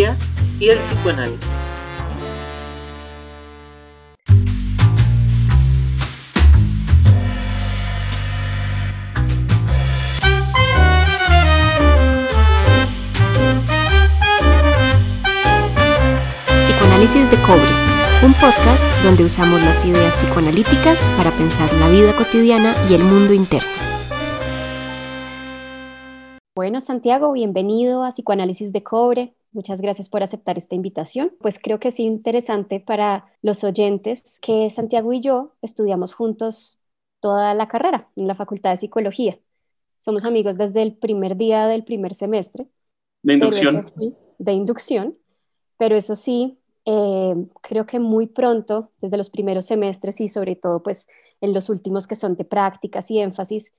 Y el psicoanálisis. Psicoanálisis de Cobre, un podcast donde usamos las ideas psicoanalíticas para pensar la vida cotidiana y el mundo interno. Bueno, Santiago, bienvenido a Psicoanálisis de Cobre. Muchas gracias por aceptar esta invitación. Pues creo que es interesante para los oyentes que Santiago y yo estudiamos juntos toda la carrera en la Facultad de Psicología. Somos amigos desde el primer día del primer semestre. De inducción. de inducción. Pero eso sí, eh, creo que muy pronto, desde los primeros semestres y sobre todo pues en los últimos que son de prácticas y énfasis,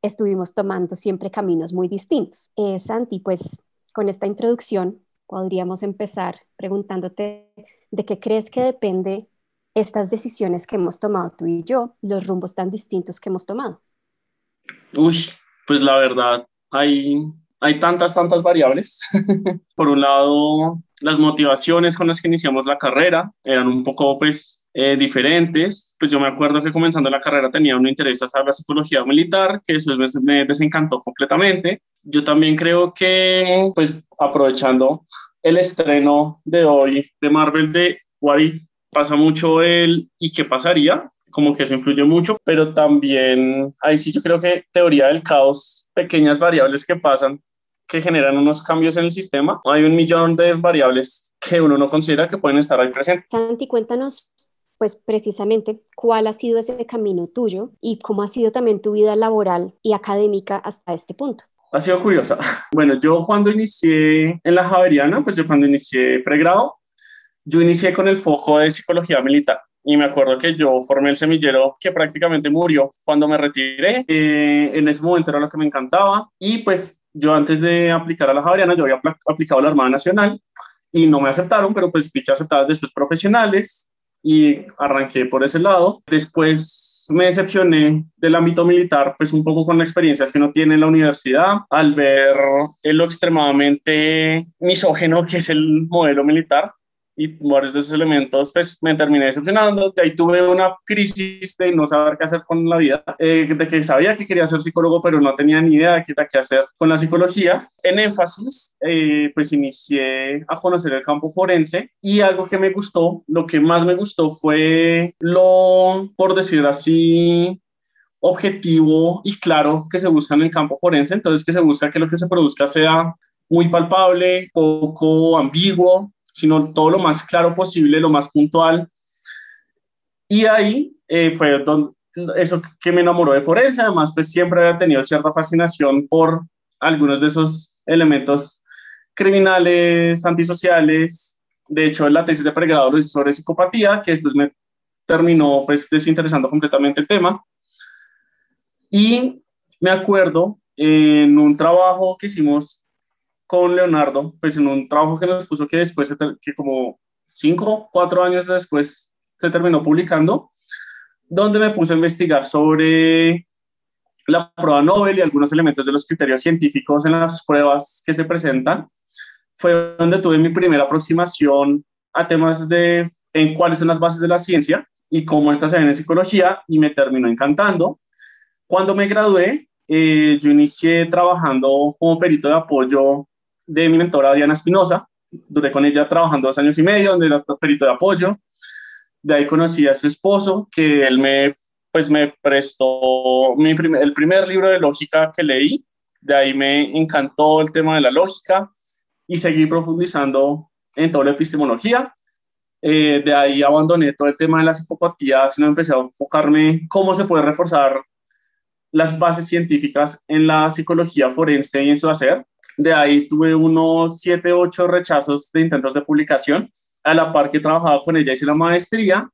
estuvimos tomando siempre caminos muy distintos. Eh, Santi, pues con esta introducción podríamos empezar preguntándote de qué crees que depende estas decisiones que hemos tomado tú y yo, los rumbos tan distintos que hemos tomado. Uy, pues la verdad, hay, hay tantas, tantas variables. Por un lado, las motivaciones con las que iniciamos la carrera eran un poco, pues, eh, diferentes. Pues yo me acuerdo que comenzando la carrera tenía un interés hacia la psicología militar, que después me desencantó completamente. Yo también creo que, pues aprovechando el estreno de hoy de Marvel de What If, pasa mucho el ¿y qué pasaría? Como que eso influye mucho, pero también ahí sí yo creo que teoría del caos, pequeñas variables que pasan que generan unos cambios en el sistema. Hay un millón de variables que uno no considera que pueden estar ahí presentes. Santi, cuéntanos pues precisamente cuál ha sido ese camino tuyo y cómo ha sido también tu vida laboral y académica hasta este punto. Ha sido curiosa. Bueno, yo cuando inicié en la Javeriana, pues yo cuando inicié pregrado, yo inicié con el foco de psicología militar. Y me acuerdo que yo formé el semillero que prácticamente murió cuando me retiré. Eh, en ese momento era lo que me encantaba. Y pues yo antes de aplicar a la Javeriana, yo había aplicado a la Armada Nacional y no me aceptaron, pero pues fui aceptadas después profesionales y arranqué por ese lado. Después me decepcioné del ámbito militar, pues un poco con las experiencias que uno tiene en la universidad, al ver lo extremadamente misógeno que es el modelo militar y varios de esos elementos, pues me terminé decepcionando. De ahí tuve una crisis de no saber qué hacer con la vida, eh, de que sabía que quería ser psicólogo, pero no tenía ni idea de qué, qué hacer con la psicología. En énfasis, eh, pues inicié a conocer el campo forense y algo que me gustó, lo que más me gustó fue lo, por decir así, objetivo y claro que se busca en el campo forense, entonces que se busca que lo que se produzca sea muy palpable, poco ambiguo, sino todo lo más claro posible, lo más puntual. Y ahí eh, fue donde, eso que me enamoró de Forense, además pues siempre había tenido cierta fascinación por algunos de esos elementos criminales, antisociales. De hecho, la tesis de pregrado lo hice sobre psicopatía, que después me terminó pues desinteresando completamente el tema. Y me acuerdo en un trabajo que hicimos con Leonardo, pues en un trabajo que nos puso que después, que como cinco, cuatro años después se terminó publicando, donde me puse a investigar sobre la prueba Nobel y algunos elementos de los criterios científicos en las pruebas que se presentan. Fue donde tuve mi primera aproximación a temas de en cuáles son las bases de la ciencia y cómo estas se ven en psicología y me terminó encantando. Cuando me gradué, eh, yo inicié trabajando como perito de apoyo de mi mentora Diana Espinosa. Duré con ella trabajando dos años y medio, donde era perito de apoyo. De ahí conocí a su esposo, que él me, pues me prestó mi el primer libro de lógica que leí. De ahí me encantó el tema de la lógica y seguí profundizando en toda la epistemología. Eh, de ahí abandoné todo el tema de la psicopatía, sino empecé a enfocarme cómo se puede reforzar las bases científicas en la psicología forense y en su hacer. De ahí tuve unos 7, 8 rechazos de intentos de publicación. A la par que trabajaba con ella hice la maestría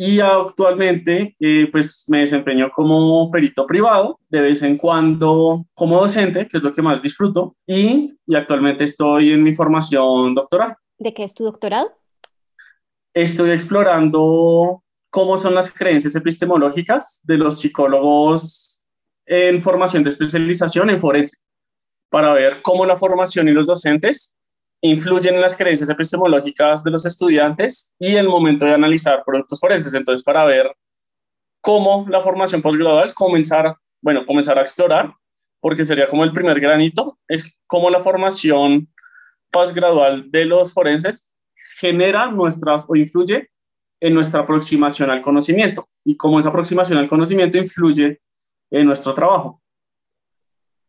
y actualmente eh, pues me desempeño como perito privado, de vez en cuando como docente, que es lo que más disfruto, y, y actualmente estoy en mi formación doctoral. ¿De qué es tu doctorado? Estoy explorando cómo son las creencias epistemológicas de los psicólogos en formación de especialización en forense. Para ver cómo la formación y los docentes influyen en las creencias epistemológicas de los estudiantes y el momento de analizar productos forenses. Entonces, para ver cómo la formación postgradual comenzar, bueno, comenzar a explorar, porque sería como el primer granito, es cómo la formación postgradual de los forenses genera nuestras o influye en nuestra aproximación al conocimiento y cómo esa aproximación al conocimiento influye en nuestro trabajo.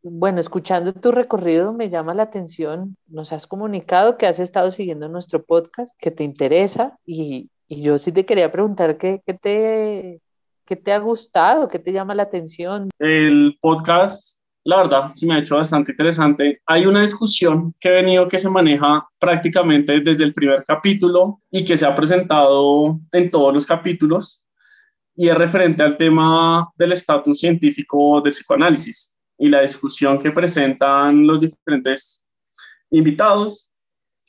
Bueno, escuchando tu recorrido me llama la atención, nos has comunicado que has estado siguiendo nuestro podcast, que te interesa y, yo sí te quería preguntar qué, te, qué te ha gustado, qué te llama la atención. El podcast, la verdad, sí me ha hecho bastante interesante. Hay una discusión que he venido que se maneja prácticamente desde el primer capítulo y que se ha presentado en todos los capítulos y es referente al tema del estatus científico del psicoanálisis y la discusión que presentan los diferentes invitados.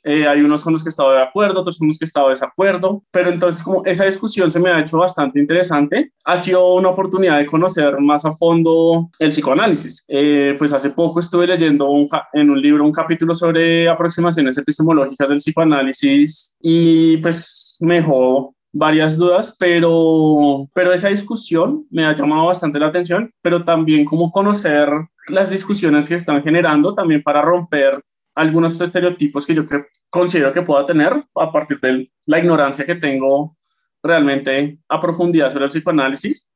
Eh, hay unos con los que he estado de acuerdo, otros con los que he estado de desacuerdo, pero entonces como esa discusión se me ha hecho bastante interesante, ha sido una oportunidad de conocer más a fondo el psicoanálisis. Eh, pues hace poco estuve leyendo en un libro un capítulo sobre aproximaciones epistemológicas del psicoanálisis y pues me dejó varias dudas, pero, pero esa discusión me ha llamado bastante la atención, pero también como conocer las discusiones que están generando también para romper algunos estereotipos que yo considero que pueda tener a partir de la ignorancia que tengo realmente a profundidad sobre el psicoanálisis.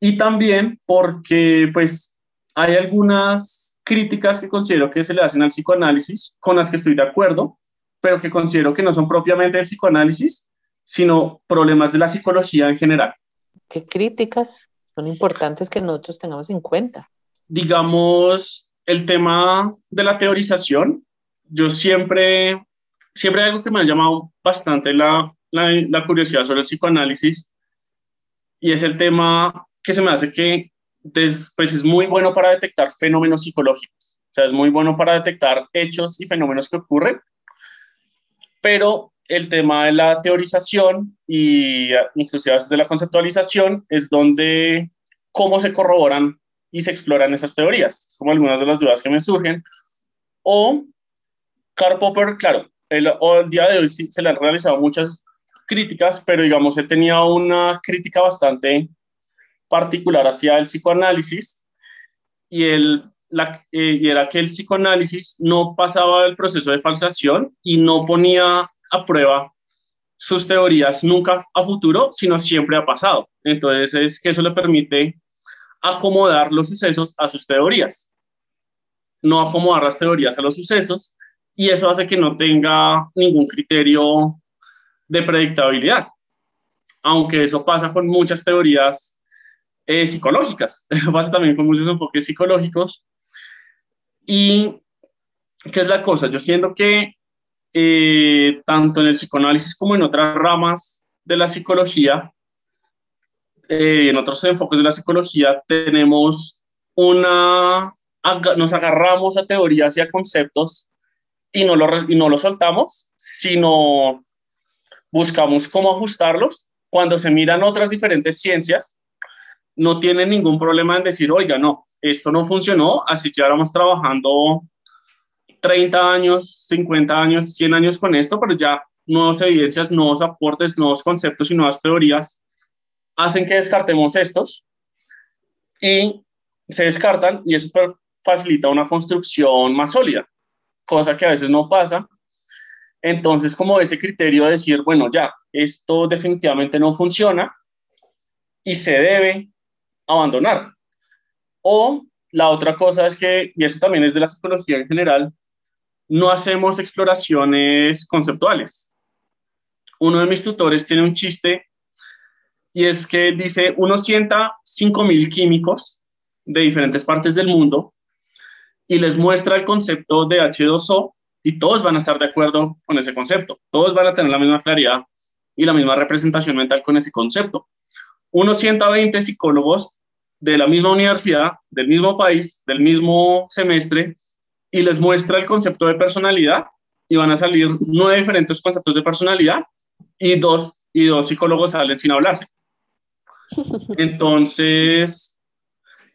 Y también porque pues hay algunas críticas que considero que se le hacen al psicoanálisis con las que estoy de acuerdo, pero que considero que no son propiamente el psicoanálisis, sino problemas de la psicología en general. ¿Qué críticas son importantes que nosotros tengamos en cuenta? Digamos, el tema de la teorización. Yo siempre, siempre hay algo que me ha llamado bastante la, la, curiosidad sobre el psicoanálisis y es el tema que se me hace que pues es muy bueno para detectar fenómenos psicológicos. O sea, es muy bueno para detectar hechos y fenómenos que ocurren, pero el tema de la teorización y inclusive de la conceptualización es donde cómo se corroboran y se exploran esas teorías, como algunas de las dudas que me surgen. O Karl Popper, claro, el, el día de hoy sí, se le han realizado muchas críticas, pero digamos, él tenía una crítica bastante particular hacia el psicoanálisis y, el, la, eh, y era que el psicoanálisis no pasaba el proceso de falsación y no ponía a prueba sus teorías nunca a futuro, sino siempre a pasado. Entonces es que eso le permite acomodar los sucesos a sus teorías, no acomodar las teorías a los sucesos, y eso hace que no tenga ningún criterio de predictabilidad, aunque eso pasa con muchas teorías eh, psicológicas, eso pasa también con muchos enfoques psicológicos. Y, ¿qué es la cosa? Yo siento que eh, tanto en el psicoanálisis como en otras ramas de la psicología, eh, en otros enfoques de la psicología, tenemos una, nos agarramos a teorías y a conceptos y no, lo, y no los soltamos, sino buscamos cómo ajustarlos. Cuando se miran otras diferentes ciencias, no tienen ningún problema en decir, oiga, no, esto no funcionó, así que ahora vamos trabajando 30 años, 50 años, 100 años con esto, pero ya nuevas evidencias, nuevos aportes, nuevos conceptos y nuevas teorías hacen que descartemos estos y se descartan y eso facilita una construcción más sólida, cosa que a veces no pasa. Entonces, como ese criterio de decir, bueno, ya, esto definitivamente no funciona y se debe abandonar. O la otra cosa es que, y eso también es de la psicología en general, no hacemos exploraciones conceptuales. Uno de mis tutores tiene un chiste y es que dice, uno sienta 5.000 químicos de diferentes partes del mundo y les muestra el concepto de H2O y todos van a estar de acuerdo con ese concepto. Todos van a tener la misma claridad y la misma representación mental con ese concepto. Uno sienta 20 psicólogos de la misma universidad, del mismo país, del mismo semestre, y les muestra el concepto de personalidad y van a salir nueve diferentes conceptos de personalidad y dos, y dos psicólogos salen sin hablarse. Entonces,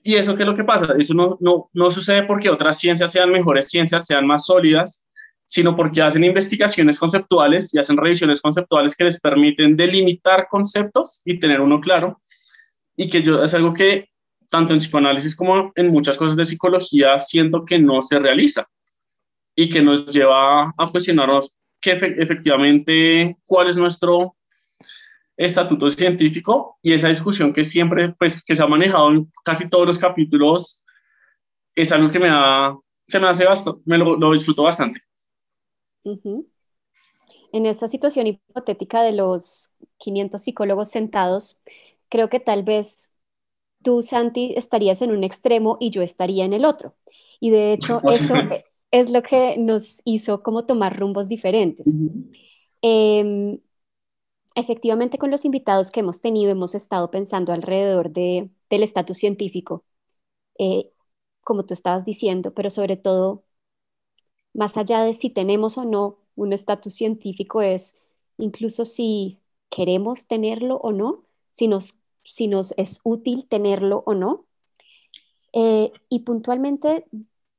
¿Y eso qué es lo que pasa? Eso no, no, no sucede porque otras ciencias sean mejores ciencias, sean más sólidas, sino porque hacen investigaciones conceptuales y hacen revisiones conceptuales que les permiten delimitar conceptos y tener uno claro. Y que yo es algo que tanto en psicoanálisis como en muchas cosas de psicología siento que no se realiza y que nos lleva a cuestionarnos que efectivamente cuál es nuestro estatuto científico y esa discusión que siempre pues que se ha manejado en casi todos los capítulos es algo que me da se me hace bastante, me lo, lo disfruto bastante. En esa situación hipotética de los 500 psicólogos sentados, creo que tal vez tú, Santi, estarías en un extremo y yo estaría en el otro. Y de hecho, eso es lo que nos hizo como tomar rumbos diferentes. Em, efectivamente, con los invitados que hemos tenido, hemos estado pensando alrededor de, del estatus científico, eh, como tú estabas diciendo, pero sobre todo más allá de si tenemos o no un estatus científico, es incluso si queremos tenerlo o no, si nos, si nos es útil tenerlo o no. Eh, y puntualmente,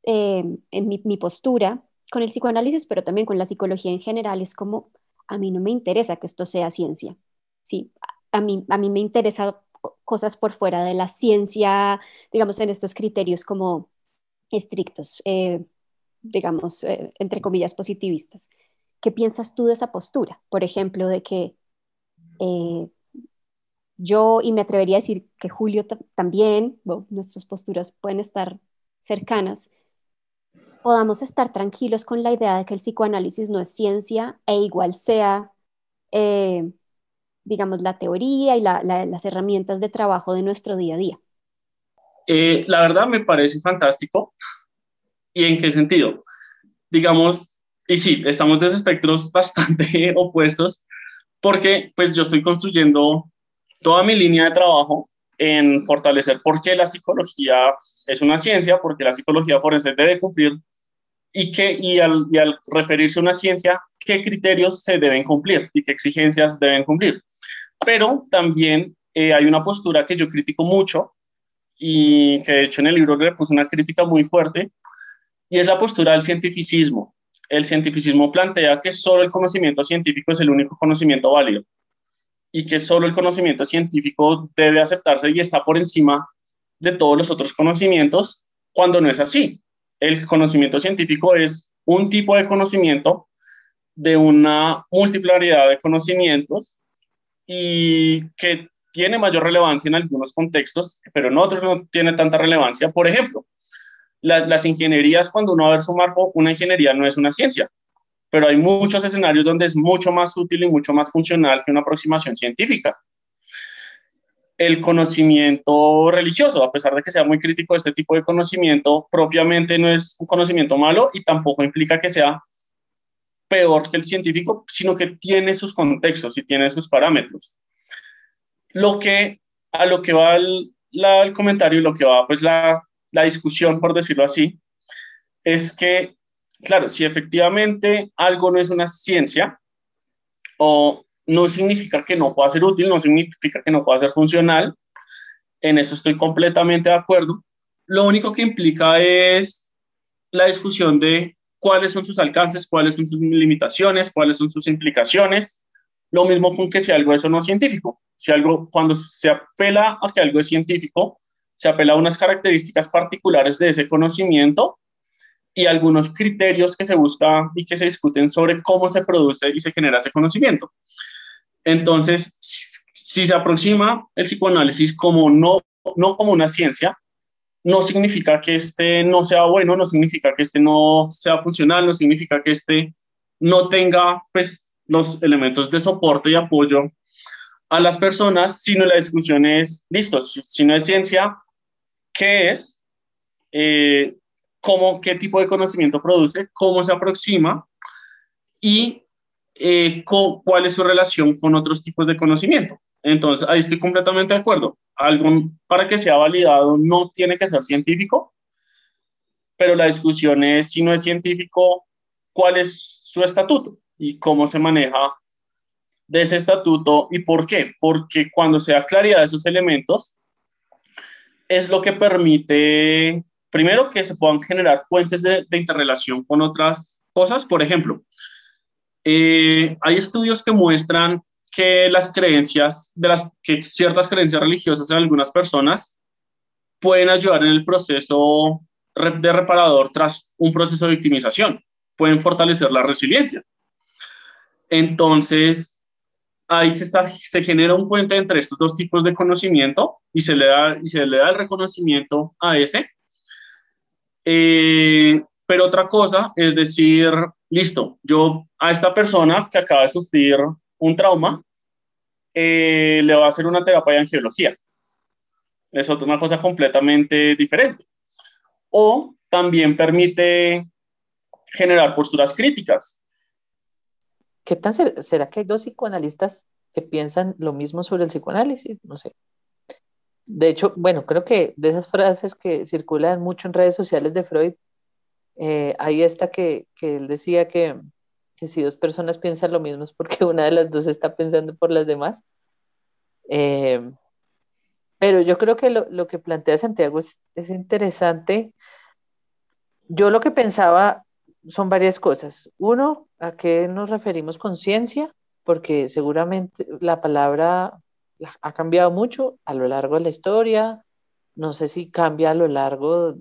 eh, en mi, postura con el psicoanálisis, pero también con la psicología en general, es como, a mí no me interesa que esto sea ciencia. Sí, a mí, a mí me interesa cosas por fuera de la ciencia, digamos, en estos criterios como estrictos. Eh, digamos, eh, entre comillas, positivistas. ¿Qué piensas tú de esa postura? Por ejemplo, de que yo, y me atrevería a decir que Julio también, nuestras posturas pueden estar cercanas, podamos estar tranquilos con la idea de que el psicoanálisis no es ciencia e igual sea, eh, digamos, la teoría y las herramientas de trabajo de nuestro día a día. la verdad me parece fantástico ¿Y en qué sentido? Digamos, y sí, estamos de espectros bastante opuestos porque pues yo estoy construyendo toda mi línea de trabajo en fortalecer por qué la psicología es una ciencia, porque la psicología forense debe cumplir y, que, y, al, y al referirse a una ciencia, qué criterios se deben cumplir y qué exigencias deben cumplir. Pero también eh, hay una postura que yo critico mucho y que de hecho en el libro le puse una crítica muy fuerte, y es la postura del cientificismo. El cientificismo plantea que solo el conocimiento científico es el único conocimiento válido y que solo el conocimiento científico debe aceptarse y está por encima de todos los otros conocimientos, cuando no es así. El conocimiento científico es un tipo de conocimiento de una multiplicidad de conocimientos y que tiene mayor relevancia en algunos contextos, pero en otros no tiene tanta relevancia. Por ejemplo, las ingenierías, cuando uno va a ver su marco, una ingeniería no es una ciencia, pero hay muchos escenarios donde es mucho más útil y mucho más funcional que una aproximación científica. El conocimiento religioso, a pesar de que sea muy crítico, este tipo de conocimiento propiamente no es un conocimiento malo y tampoco implica que sea peor que el científico, sino que tiene sus contextos y tiene sus parámetros. Lo que a lo que va el, el comentario y lo que va pues la, la discusión, por decirlo así, es que, claro, si efectivamente algo no es una ciencia, o no significa que no pueda ser útil, no significa que no pueda ser funcional, en eso estoy completamente de acuerdo. Lo único que implica es la discusión de cuáles son sus alcances, cuáles son sus limitaciones, cuáles son sus implicaciones. Lo mismo con que si algo es o no científico. Si algo, cuando se apela a que algo es científico, se apela a unas características particulares de ese conocimiento y algunos criterios que se buscan y que se discuten sobre cómo se produce y se genera ese conocimiento. Entonces, si se aproxima el psicoanálisis como no, no como una ciencia, no significa que este no sea bueno, no significa que este no sea funcional, no significa que este no tenga pues, los elementos de soporte y apoyo a las personas, sino la discusión es, listo, si no es ciencia, qué es, eh, cómo, qué tipo de conocimiento produce, cómo se aproxima y eh, cuál es su relación con otros tipos de conocimiento. Entonces, ahí estoy completamente de acuerdo. Algo para que sea validado no tiene que ser científico, pero la discusión es si no es científico, cuál es su estatuto y cómo se maneja de ese estatuto y por qué. Porque cuando se da claridad de esos elementos, es lo que permite, primero, que se puedan generar puentes de, interrelación con otras cosas. Por ejemplo, eh, hay estudios que muestran que las creencias, de las, que ciertas creencias religiosas en algunas personas pueden ayudar en el proceso de reparador tras un proceso de victimización, pueden fortalecer la resiliencia. Entonces, ahí se, se genera un puente entre estos dos tipos de conocimiento y se le da, y se le da el reconocimiento a ese. Eh, pero otra cosa es decir, listo, yo a esta persona que acaba de sufrir un trauma, eh, le voy a hacer una terapia de angiología. Es otra cosa completamente diferente. O también permite generar posturas críticas. ¿Qué tan será que hay dos psicoanalistas que piensan lo mismo sobre el psicoanálisis? No sé. De hecho, bueno, creo que de esas frases que circulan mucho en redes sociales de Freud, eh, hay esta que, que él decía que, que, si dos personas piensan lo mismo es porque una de las dos está pensando por las demás. Eh, pero yo creo que lo, lo que plantea Santiago es, es, interesante. Yo lo que pensaba son varias cosas. Uno, ¿a qué nos referimos con ciencia? Porque seguramente la palabra ha cambiado mucho a lo largo de la historia. No sé si cambia a lo largo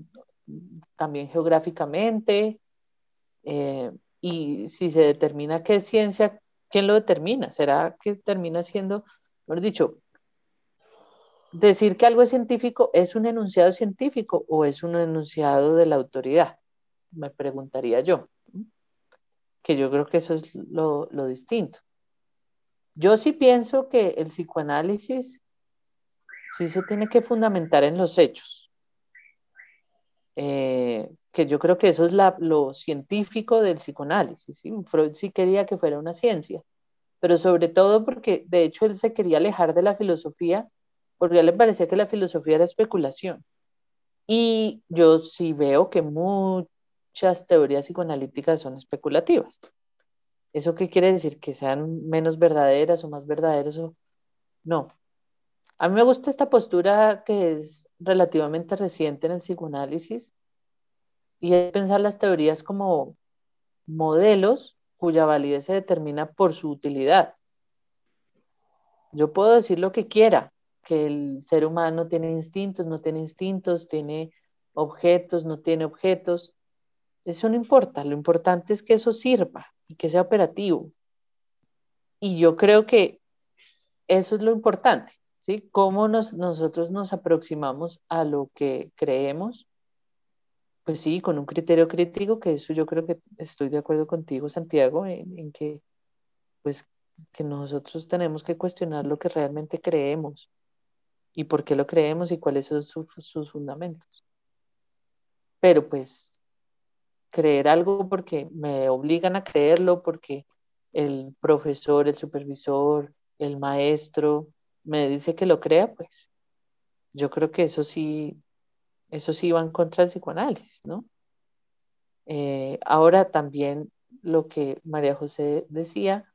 también geográficamente. Eh, y si se determina qué es ciencia, ¿quién lo determina? ¿Será que termina siendo, mejor dicho, decir que algo es científico es un enunciado científico o es un enunciado de la autoridad? me preguntaría yo, que yo creo que eso es lo, distinto. Yo sí pienso que el psicoanálisis sí se tiene que fundamentar en los hechos, eh, que yo creo que eso es lo científico del psicoanálisis. Freud sí quería que fuera una ciencia, pero sobre todo porque de hecho él se quería alejar de la filosofía, porque a le parecía que la filosofía era especulación. Y yo sí veo que muchas teorías psicoanalíticas son especulativas. ¿Eso qué quiere decir? ¿Que sean menos verdaderas o más verdaderas? O... No. A mí me gusta esta postura que es relativamente reciente en el psicoanálisis y es pensar las teorías como modelos cuya validez se determina por su utilidad. Yo puedo decir lo que quiera, que el ser humano tiene instintos, no tiene instintos, tiene objetos, no tiene objetos, eso no importa, lo importante es que eso sirva y que sea operativo. Y yo creo que eso es lo importante, ¿sí? Cómo nosotros nos aproximamos a lo que creemos, pues sí, con un criterio crítico, que eso yo creo que estoy de acuerdo contigo, Santiago, en, que, pues, que nosotros tenemos que cuestionar lo que realmente creemos y por qué lo creemos y cuáles son sus fundamentos. Pero pues creer algo porque me obligan a creerlo, porque el profesor, el supervisor, el maestro me dice que lo crea, pues yo creo que eso sí, eso sí va en contra del psicoanálisis, ¿no? Eh, ahora también lo que María José decía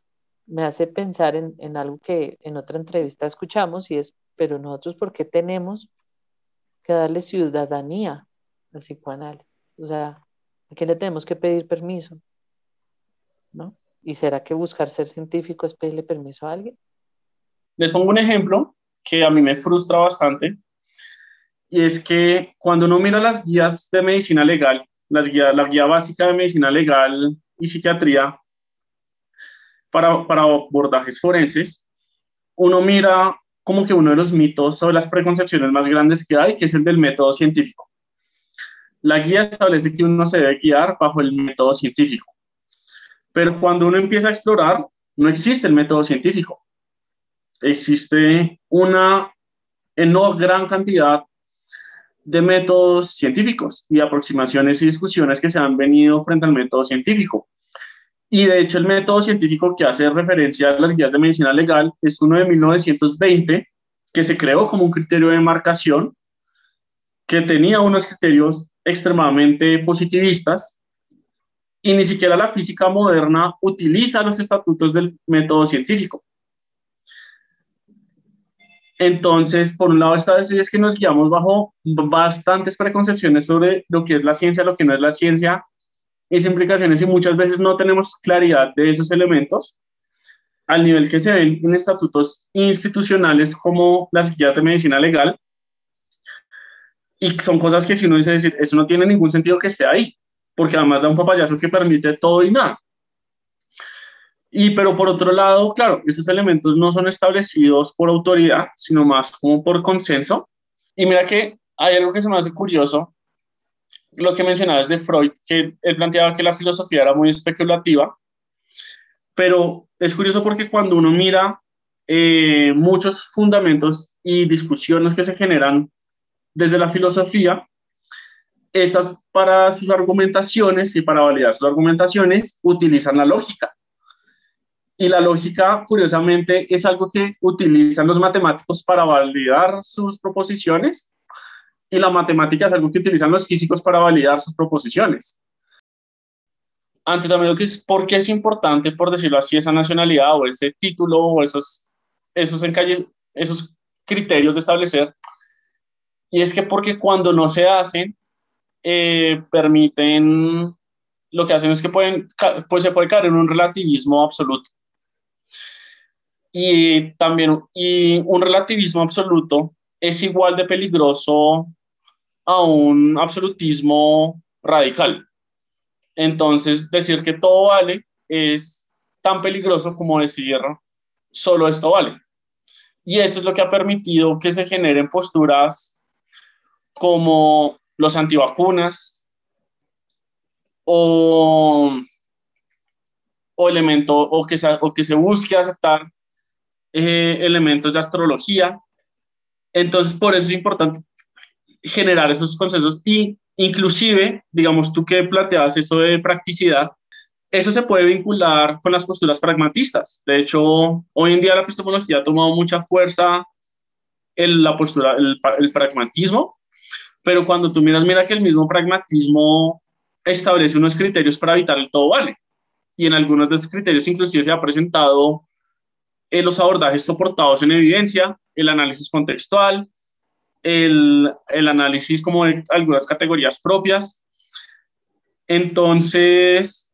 me hace pensar en, en, algo que en otra entrevista escuchamos y es, pero nosotros, ¿por qué tenemos que darle ciudadanía al psicoanálisis? O sea, ¿A qué le tenemos que pedir permiso? ¿No? ¿Y será que buscar ser científico es pedirle permiso a alguien? Les pongo un ejemplo que a mí me frustra bastante, y es que cuando uno mira las guías de medicina legal, las guías, la guía básica de medicina legal y psiquiatría para, para abordajes forenses, uno mira como que uno de los mitos o las preconcepciones más grandes que hay, que es el del método científico. La guía establece que uno se debe guiar bajo el método científico. Pero cuando uno empieza a explorar, no existe el método científico. Existe una enorme gran cantidad de métodos científicos y aproximaciones y discusiones que se han venido frente al método científico. Y de hecho el método científico que hace referencia a las guías de medicina legal es uno de 1920 que se creó como un criterio de marcación que tenía unos criterios extremadamente positivistas y ni siquiera la física moderna utiliza los estatutos del método científico. Entonces, por un lado está decir es que nos guiamos bajo bastantes preconcepciones sobre lo que es la ciencia, lo que no es la ciencia, esas implicaciones y muchas veces no tenemos claridad de esos elementos al nivel que se ven en estatutos institucionales como las guías de medicina legal. Y son cosas que si uno dice decir, eso no tiene ningún sentido que esté ahí, porque además da un papayazo que permite todo y nada. Y pero por otro lado, claro, esos elementos no son establecidos por autoridad, sino más como por consenso. Y mira que hay algo que se me hace curioso, lo que mencionabas de Freud, que él planteaba que la filosofía era muy especulativa, pero es curioso porque cuando uno mira eh, muchos fundamentos y discusiones que se generan desde la filosofía, estas para sus argumentaciones y para validar sus argumentaciones utilizan la lógica. Y la lógica, curiosamente, es algo que utilizan los matemáticos para validar sus proposiciones y la matemática es algo que utilizan los físicos para validar sus proposiciones. Ante también lo que es, ¿por qué es importante, por decirlo así, esa nacionalidad o ese título o esos, esos, esos criterios de establecer? Y es que porque cuando no se hacen, eh, permiten, lo que hacen es que pueden, pues se puede caer en un relativismo absoluto y también y un relativismo absoluto es igual de peligroso a un absolutismo radical. Entonces, decir que todo vale es tan peligroso como decir solo esto vale. Y eso es lo que ha permitido que se generen posturas como los antivacunas o, o elemento o que, se, o que se busque aceptar eh, elementos de astrología. Entonces, por eso es importante generar esos consensos y inclusive, digamos, tú que planteabas eso de practicidad, eso se puede vincular con las posturas pragmatistas. De hecho, hoy en día la epistemología ha tomado mucha fuerza en la postura, el, el pragmatismo, pero cuando tú miras, mira que el mismo pragmatismo establece unos criterios para evitar el todo vale. Y en algunos de esos criterios inclusive se ha presentado eh, los abordajes soportados en evidencia, el análisis contextual, el, el análisis como de algunas categorías propias. Entonces,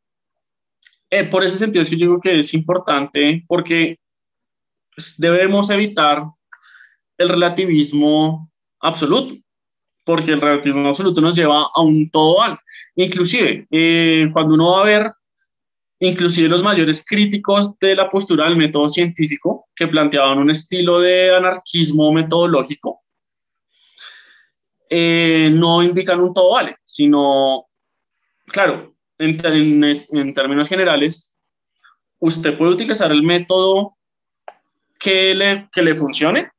eh, por ese sentido es que yo digo que es importante porque debemos evitar el relativismo absoluto, porque el relativismo absoluto nos lleva a un todo al. Inclusive, eh, cuando uno va a ver inclusive los mayores críticos de la postura del método científico, que planteaban un estilo de anarquismo metodológico, eh, no indican un todo vale, sino, claro, en, en, términos generales, usted puede utilizar el método que le, que le funcione,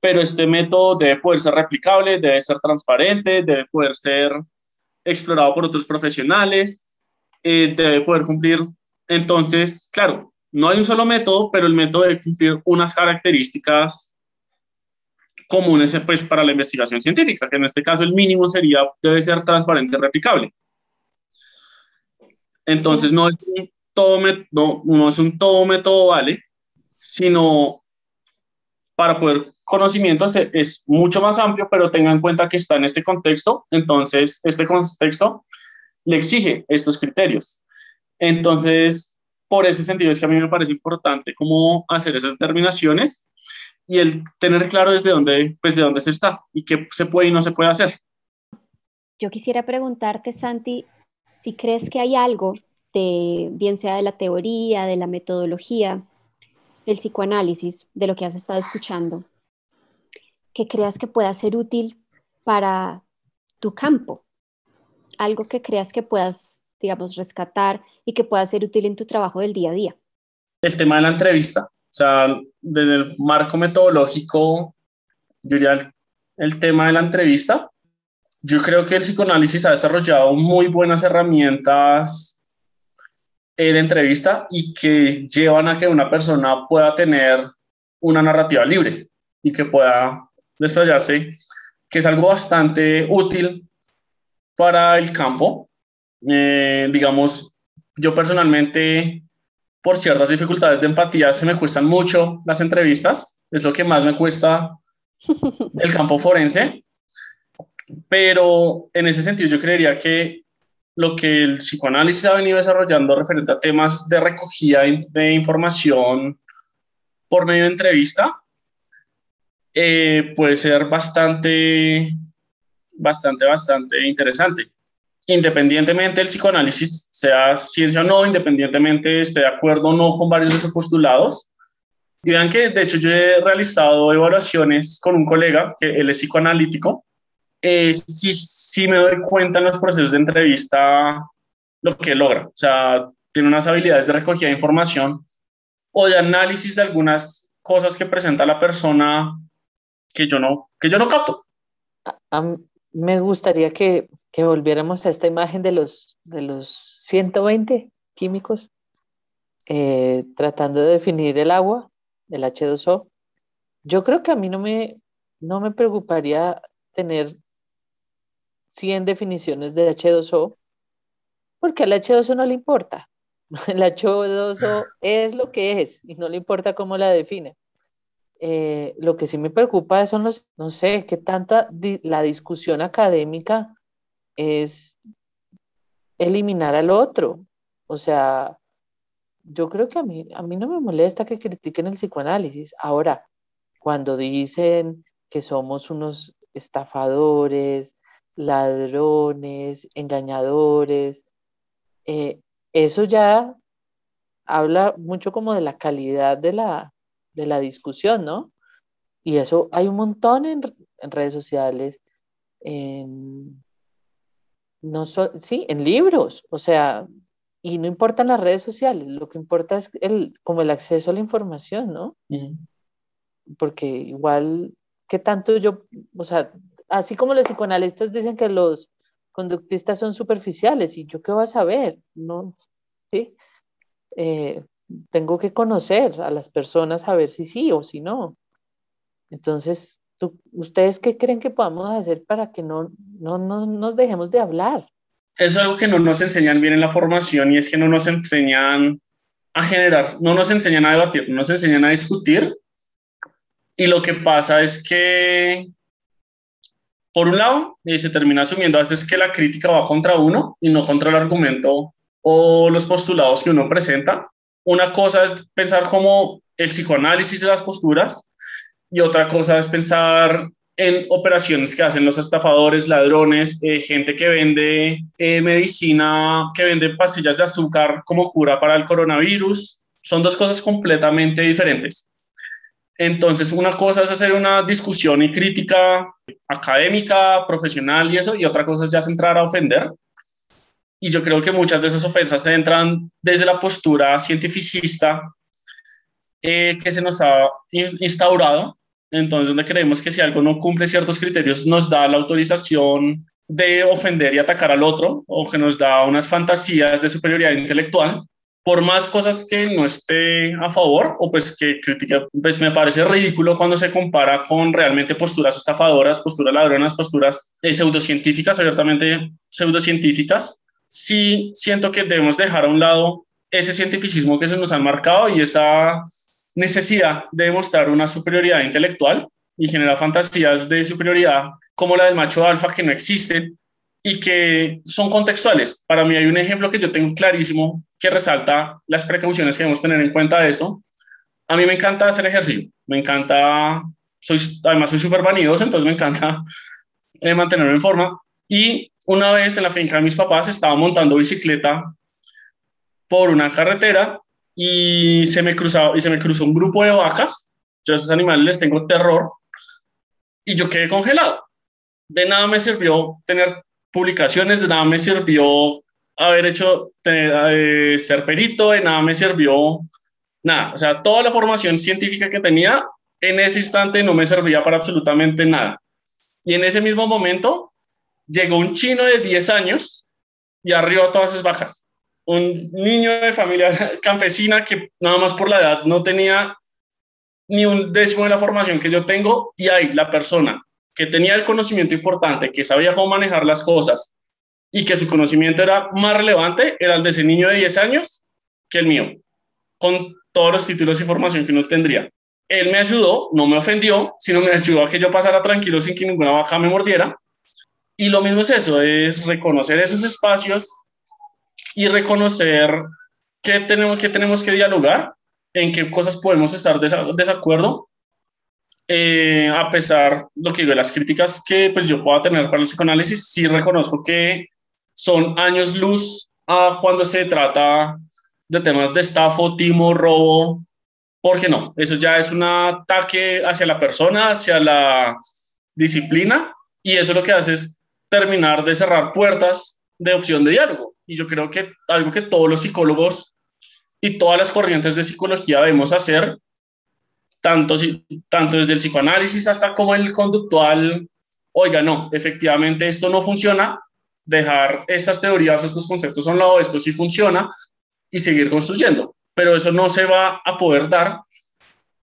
pero este método debe poder ser replicable, debe ser transparente, debe poder ser explorado por otros profesionales, eh, debe poder cumplir. Entonces, claro, no hay un solo método, pero el método debe cumplir unas características comunes pues, para la investigación científica, que en este caso el mínimo sería, debe ser transparente replicable. Entonces, no es un todo, no, no es un todo método vale, sino para poder conocimiento es, mucho más amplio, pero tengan en cuenta que está en este contexto, entonces este contexto le exige estos criterios. Entonces, por ese sentido es que a mí me parece importante cómo hacer esas determinaciones y el tener claro desde dónde, pues de dónde se está y qué se puede y no se puede hacer. Yo quisiera preguntarte, Santi, si crees que hay algo de, bien sea de la teoría, de la metodología, del psicoanálisis, de lo que has estado escuchando, que creas que pueda ser útil para tu campo, algo que creas que puedas, digamos, rescatar y que pueda ser útil en tu trabajo del día a día? El tema de la entrevista, o sea, desde el marco metodológico, yo diría el, tema de la entrevista. Yo creo que el psicoanálisis ha desarrollado muy buenas herramientas eh, de entrevista y que llevan a que una persona pueda tener una narrativa libre y que pueda desplayarse, que es algo bastante útil para el campo. Eh, digamos, yo personalmente, por ciertas dificultades de empatía, se me cuestan mucho las entrevistas. es lo que más me cuesta el campo forense, pero en ese sentido yo creería que lo que el psicoanálisis ha venido desarrollando referente a temas de recogida de información por medio de entrevista eh, puede ser bastante, bastante, bastante interesante. Independientemente del psicoanálisis sea ciencia o no, independientemente esté de acuerdo o no con varios de sus postulados. Y vean que, de hecho, yo he realizado evaluaciones con un colega, que él es psicoanalítico, eh, sí, me doy cuenta en los procesos de entrevista lo que logra. O sea, tiene unas habilidades de recogida de información o de análisis de algunas cosas que presenta la persona que yo no, que yo no capto. me gustaría que, que, volviéramos a esta imagen de los, de los 120 químicos eh, tratando de definir el agua, el H2O. Yo creo que a mí no me, no me preocuparía tener 100 definiciones de H2O, porque al H2O no le importa. El H2O es lo que es y no le importa cómo la define. Eh, lo que sí me preocupa son los, no sé, qué tanta la discusión académica es eliminar al otro. O sea, yo creo que a mí, a mí no me molesta que critiquen el psicoanálisis. Ahora, cuando dicen que somos unos estafadores, ladrones, engañadores. Eh, eso ya habla mucho como de la calidad de la, de la discusión, ¿no? Y eso hay un montón en, redes sociales, en, no sí, en libros, o sea, y no importan las redes sociales, lo que importa es el, como el acceso a la información, ¿no? Porque igual, ¿qué tanto yo, o sea, así como los psicoanalistas dicen que los conductistas son superficiales, ¿y yo qué voy a saber? No, ¿sí? Eh, tengo que conocer a las personas a ver si sí o si no. Entonces, ¿ustedes qué creen que podamos hacer para que no, no, no nos dejemos de hablar? Es algo que no nos enseñan bien en la formación y es que no nos enseñan a generar, no nos enseñan a debatir, no nos enseñan a discutir. Y lo que pasa es que por un lado, eh, se termina asumiendo a veces que la crítica va contra uno y no contra el argumento o los postulados que uno presenta. Una cosa es pensar como el psicoanálisis de las posturas y otra cosa es pensar en operaciones que hacen los estafadores, ladrones, eh, gente que vende eh, medicina, que vende pastillas de azúcar como cura para el coronavirus. Son dos cosas completamente diferentes. Entonces, una cosa es hacer una discusión y crítica académica, profesional y eso, y otra cosa es ya centrar a ofender. Y yo creo que muchas de esas ofensas entran desde la postura cientificista eh, que se nos ha instaurado. Entonces, donde creemos que si algo no cumple ciertos criterios, nos da la autorización de ofender y atacar al otro, o que nos da unas fantasías de superioridad intelectual por más cosas que no esté a favor o pues que critica, pues me parece ridículo cuando se compara con realmente posturas estafadoras, posturas ladronas, posturas eh, pseudocientíficas, abiertamente pseudocientíficas. Sí siento que debemos dejar a un lado ese cientificismo que se nos ha marcado y esa necesidad de demostrar una superioridad intelectual y generar fantasías de superioridad como la del macho alfa que no existen y que son contextuales. Para mí hay un ejemplo que yo tengo clarísimo que resalta las precauciones que debemos tener en cuenta de eso. A mí me encanta hacer ejercicio, me encanta, soy, además soy súper vanidoso, entonces me encanta eh, mantenerme en forma. Y una vez en la finca de mis papás estaba montando bicicleta por una carretera y se me, cruzaba, y se me cruzó un grupo de vacas. Yo a esos animales les tengo terror y yo quedé congelado. De nada me sirvió tener publicaciones, de nada me sirvió haber hecho, eh, ser perito, de nada me sirvió nada. O sea, toda la formación científica que tenía en ese instante no me servía para absolutamente nada. Y en ese mismo momento llegó un chino de 10 años y arriba todas esas bajas. Un niño de familia campesina que nada más por la edad no tenía ni un décimo de la formación que yo tengo y ahí la persona que tenía el conocimiento importante, que sabía cómo manejar las cosas y que su conocimiento era más relevante, era el de ese niño de 10 años que el mío, con todos los títulos y formación que uno tendría. él me ayudó, no me ofendió, sino me ayudó a que yo pasara tranquilo sin que ninguna vaca me mordiera. Y lo mismo es eso, es reconocer esos espacios y reconocer que tenemos que, tenemos que dialogar, en qué cosas podemos estar de desacuerdo, eh, a pesar lo que digo, de las críticas que pues, yo pueda tener para el psicoanálisis, sí reconozco que son años luz a cuando se trata de temas de estafo, timo, robo, porque no, eso ya es un ataque hacia la persona, hacia la disciplina, y eso lo que hace es terminar de cerrar puertas de opción de diálogo. Y yo creo que algo que todos los psicólogos y todas las corrientes de psicología debemos hacer, tanto, tanto desde el psicoanálisis hasta como el conductual, oiga, no, efectivamente esto no funciona, dejar estas teorías, estos conceptos a un lado, esto sí funciona, y seguir construyendo pero eso no se va a poder dar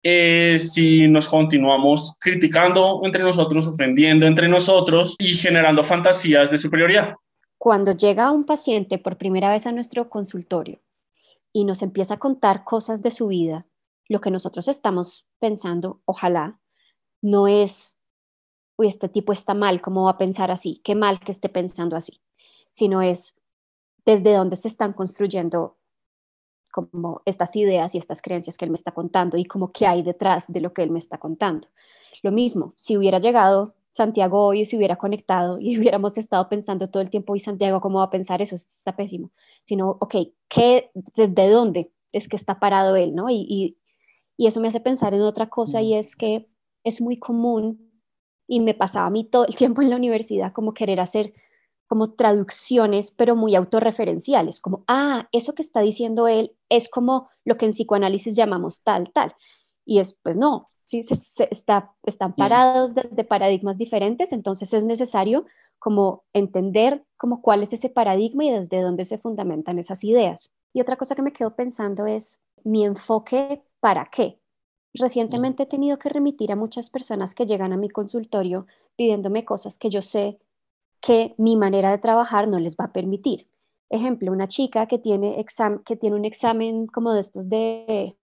eh, si nos continuamos criticando entre nosotros, ofendiendo entre nosotros y generando fantasías de superioridad. Cuando llega un paciente por primera vez a nuestro consultorio y nos empieza a contar cosas de su vida, lo que nosotros estamos pensando, ojalá, no es, uy, este tipo está mal, ¿cómo va a pensar así? Qué mal que esté pensando así, sino es desde dónde se están construyendo como estas ideas y estas creencias que él me está contando y como qué hay detrás de lo que él me está contando. Lo mismo, si hubiera llegado Santiago hoy y se hubiera conectado y hubiéramos estado pensando todo el tiempo, y Santiago, ¿cómo va a pensar eso? Está pésimo. Sino, ok, ¿qué, ¿desde dónde es que está parado él? ¿no? Y, y, y eso me hace pensar en otra cosa y es que es muy común y me pasaba a mí todo el tiempo en la universidad como querer hacer como traducciones, pero muy autorreferenciales, como, ah, eso que está diciendo él es como lo que en psicoanálisis llamamos tal, tal. Y es, pues no, ¿sí? Se, está, están parados desde paradigmas diferentes, entonces es necesario como entender como cuál es ese paradigma y desde dónde se fundamentan esas ideas. Y otra cosa que me quedo pensando es mi enfoque para qué. Recientemente he tenido que remitir a muchas personas que llegan a mi consultorio pidiéndome cosas que yo sé que mi manera de trabajar no les va a permitir. Ejemplo, una chica que tiene, que tiene un examen como de estos de,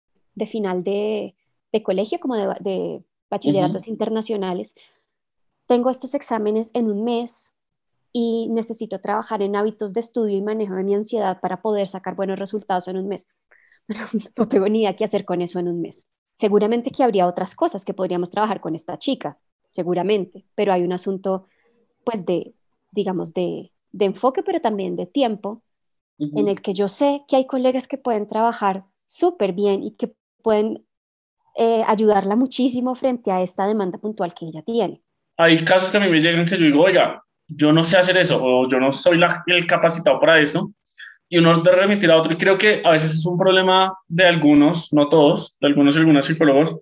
final de, colegio, como de, bachilleratos internacionales. Tengo estos exámenes en un mes y necesito trabajar en hábitos de estudio y manejo de mi ansiedad para poder sacar buenos resultados en un mes. no tengo ni idea qué hacer con eso en un mes. Seguramente que habría otras cosas que podríamos trabajar con esta chica, seguramente, pero hay un asunto pues de digamos, de, enfoque, pero también de tiempo, en el que yo sé que hay colegas que pueden trabajar súper bien y que pueden eh, ayudarla muchísimo frente a esta demanda puntual que ella tiene. Hay casos que a mí me llegan que yo digo, oiga, yo no sé hacer eso o yo no soy el capacitado para eso y uno de remitir a otro y creo que a veces es un problema de algunos, no todos, de algunos y algunos psicólogos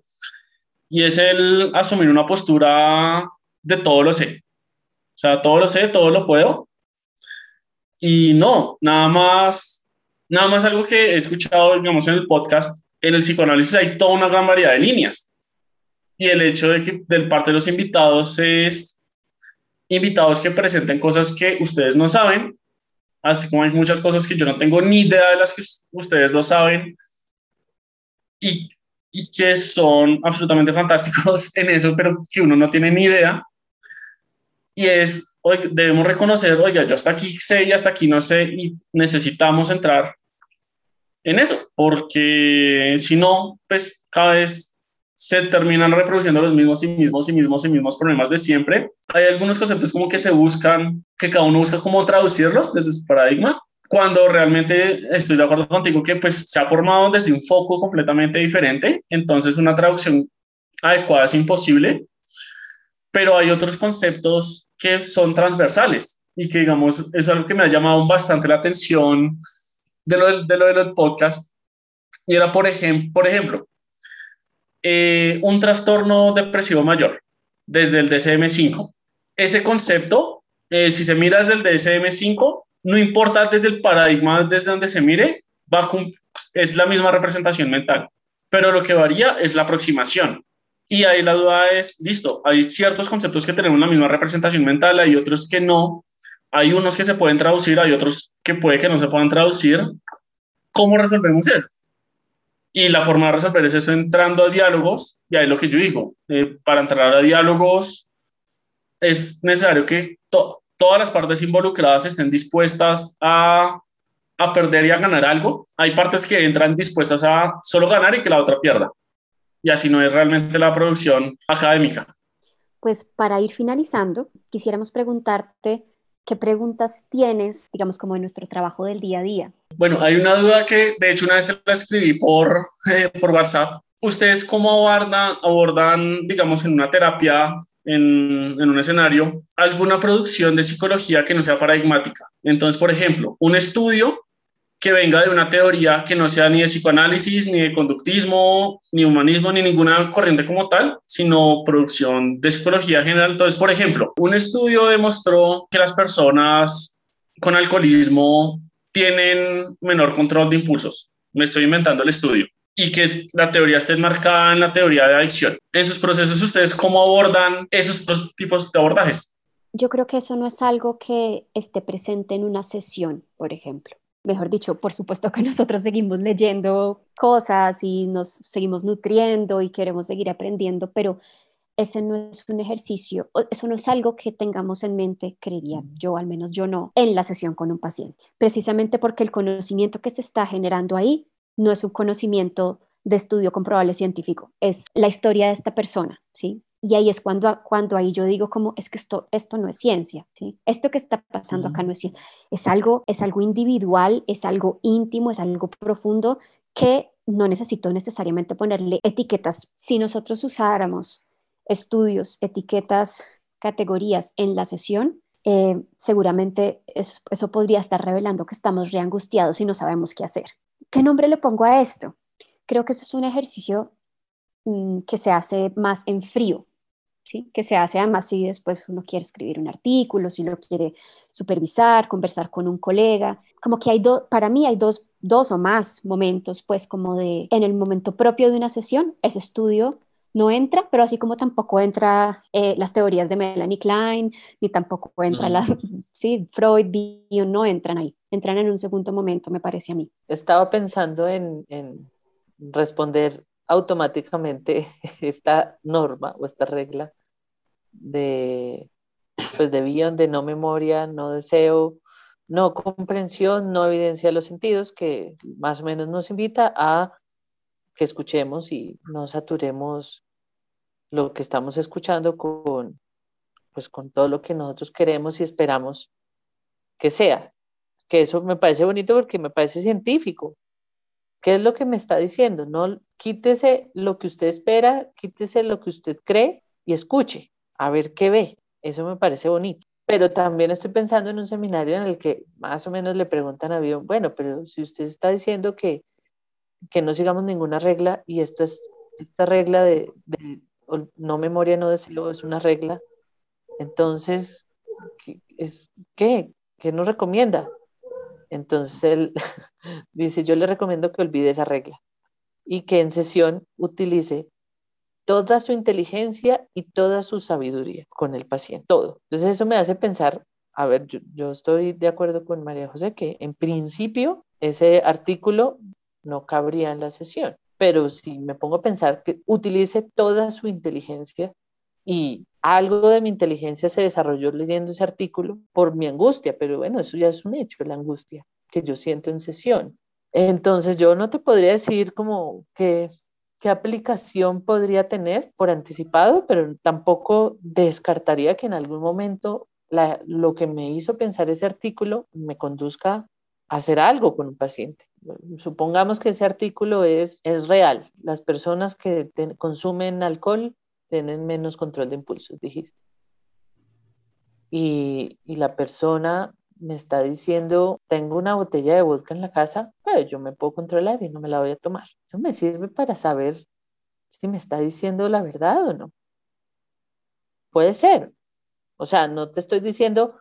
y es el asumir una postura de todo lo sé. O sea, todo lo sé, todo lo puedo. Y no, nada más, nada más algo que he escuchado, digamos, en el podcast, en el psicoanálisis hay toda una gran variedad de líneas. Y el hecho de que del parte de los invitados es invitados que presenten cosas que ustedes no saben, así como hay muchas cosas que yo no tengo ni idea de las que ustedes lo saben y, y que son absolutamente fantásticos en eso, pero que uno no tiene ni idea y es, hoy debemos reconocer, oiga, yo hasta aquí sé y hasta aquí no sé y necesitamos entrar en eso, porque si no, pues cada vez se terminan reproduciendo los mismos y mismos y mismos y mismos problemas de siempre. Hay algunos conceptos como que se buscan, que cada uno busca cómo traducirlos desde su paradigma, cuando realmente estoy de acuerdo contigo que pues se ha formado desde un foco completamente diferente, entonces una traducción adecuada es imposible, pero hay otros conceptos que son transversales y que, digamos, es algo que me ha llamado bastante la atención de lo, de lo del podcast. Y era, por, ejemplo por ejemplo, eh, un trastorno depresivo mayor desde el DSM-5. Ese concepto, eh, si se mira desde el DSM-5, no importa desde el paradigma, desde donde se mire, es la misma representación mental. Pero lo que varía es la aproximación. Y ahí la duda es, listo, hay ciertos conceptos que tenemos la misma representación mental, hay otros que no, hay unos que se pueden traducir, hay otros que puede que no se puedan traducir. ¿Cómo resolvemos eso? Y la forma de resolver es eso entrando a diálogos, y ahí es lo que yo digo, eh, para entrar a diálogos es necesario que todas las partes involucradas estén dispuestas a, a perder y a ganar algo. Hay partes que entran dispuestas a solo ganar y que la otra pierda. Y así no es realmente la producción académica. Pues para ir finalizando, quisiéramos preguntarte ¿Qué preguntas tienes, digamos, como en nuestro trabajo del día a día? Bueno, hay una duda que de hecho una vez te la escribí por, eh, por WhatsApp. ¿Ustedes cómo abordan, abordan, digamos, en una terapia, en, en un escenario, alguna producción de psicología que no sea paradigmática? Entonces, por ejemplo, un estudio que venga de una teoría que no sea ni de psicoanálisis, ni de conductismo, ni humanismo, ni ninguna corriente como tal, sino producción de psicología general. Entonces, por ejemplo, un estudio demostró que las personas con alcoholismo tienen menor control de impulsos. Me estoy inventando el estudio. Y que la teoría esté enmarcada en la teoría de adicción. En sus procesos, ¿ustedes cómo abordan esos tipos de abordajes? Yo creo que eso no es algo que esté presente en una sesión, por ejemplo mejor dicho, por supuesto que nosotros seguimos leyendo cosas y nos seguimos nutriendo y queremos seguir aprendiendo, pero ese no es un ejercicio, eso no es algo que tengamos en mente, creería yo, al menos yo no, en la sesión con un paciente, precisamente porque el conocimiento que se está generando ahí no es un conocimiento de estudio comprobable científico, es la historia de esta persona, ¿sí? Y ahí es cuando, cuando ahí yo digo como, es que esto, esto no es ciencia, ¿sí? Esto que está pasando acá no es ciencia, es algo, es algo individual, es algo íntimo, es algo profundo que no necesito necesariamente ponerle etiquetas. Si nosotros usáramos estudios, etiquetas, categorías en la sesión, eh, seguramente eso, eso podría estar revelando que estamos reangustiados y no sabemos qué hacer. ¿Qué nombre le pongo a esto? Creo que eso es un ejercicio Mm, que se hace más en frío, ¿sí? que se hace además si después uno quiere escribir un artículo, si lo quiere supervisar, conversar con un colega, como que hay dos, para mí hay dos, dos o más momentos, pues como de, en el momento propio de una sesión, ese estudio no entra, pero así como tampoco entra eh, las teorías de Melanie Klein, ni tampoco entra la, sí, Freud, Bion, no entran ahí, entran en un segundo momento, me parece a mí. Estaba pensando en, en responder automáticamente esta norma o esta regla de, pues de Bion, de no memoria, no deseo, no comprensión, no evidencia de los sentidos, que más o menos nos invita a que escuchemos y no saturemos lo que estamos escuchando con, pues con todo lo que nosotros queremos y esperamos que sea. Que eso me parece bonito porque me parece científico. ¿Qué es lo que me está diciendo? No quítese lo que usted espera, quítese lo que usted cree y escuche, a ver qué ve. Eso me parece bonito. Pero también estoy pensando en un seminario en el que más o menos le preguntan a Bion, bueno, pero si usted está diciendo que, que no sigamos ninguna regla y esto es, esta regla de, no memoria, no deseo, es una regla, entonces, ¿qué, es, ¿qué? ¿Qué nos recomienda? Entonces él dice, yo le recomiendo que olvide esa regla y que en sesión utilice toda su inteligencia y toda su sabiduría con el paciente, todo. Entonces eso me hace pensar, a ver, yo, estoy de acuerdo con María José que en principio ese artículo no cabría en la sesión, pero si me pongo a pensar que utilice toda su inteligencia y algo de mi inteligencia se desarrolló leyendo ese artículo por mi angustia, pero bueno, eso ya es un hecho, la angustia que yo siento en sesión. Entonces yo no te podría decir como qué, qué aplicación podría tener por anticipado, pero tampoco descartaría que en algún momento lo que me hizo pensar ese artículo me conduzca a hacer algo con un paciente. Supongamos que ese artículo es, es real. Las personas que consumen alcohol tienen menos control de impulsos, dijiste. Y, y la persona me está diciendo, tengo una botella de vodka en la casa, yo me puedo controlar y no me la voy a tomar. Eso me sirve para saber si me está diciendo la verdad o no. Puede ser. O sea, no te estoy diciendo,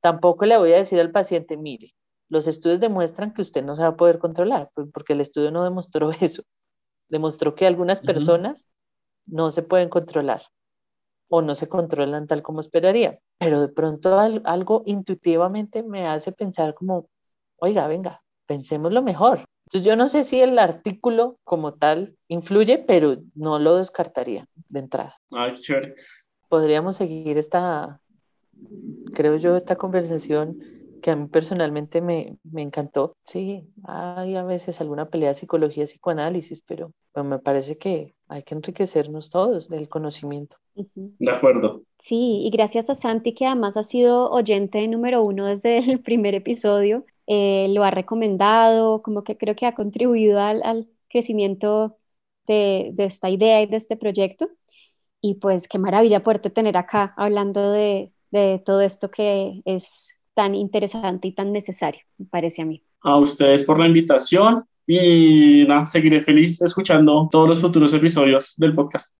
tampoco le voy a decir al paciente, mire, los estudios demuestran que usted no se va a poder controlar, porque el estudio no demostró eso. Demostró que algunas personas no se pueden controlar o no se controlan tal como esperaría. Pero de pronto algo intuitivamente me hace pensar como, oiga, venga, pensemos lo mejor. Entonces yo no sé si el artículo como tal influye, pero no lo descartaría de entrada. Ay, chévere. Podríamos seguir esta, creo yo, esta conversación que a mí personalmente me, me, encantó. Sí, hay a veces alguna pelea de psicología, psicoanálisis, pero, me parece que hay que enriquecernos todos del conocimiento. De acuerdo. Sí, y gracias a Santi, que además ha sido oyente número uno desde el primer episodio, eh, lo ha recomendado, como que creo que ha contribuido al, crecimiento de, de, esta idea y de este proyecto. Y pues qué maravilla poderte tener acá hablando de, de todo esto que es tan interesante y tan necesario, me parece a mí. A ustedes por la invitación y nada, seguiré feliz escuchando todos los futuros episodios del podcast.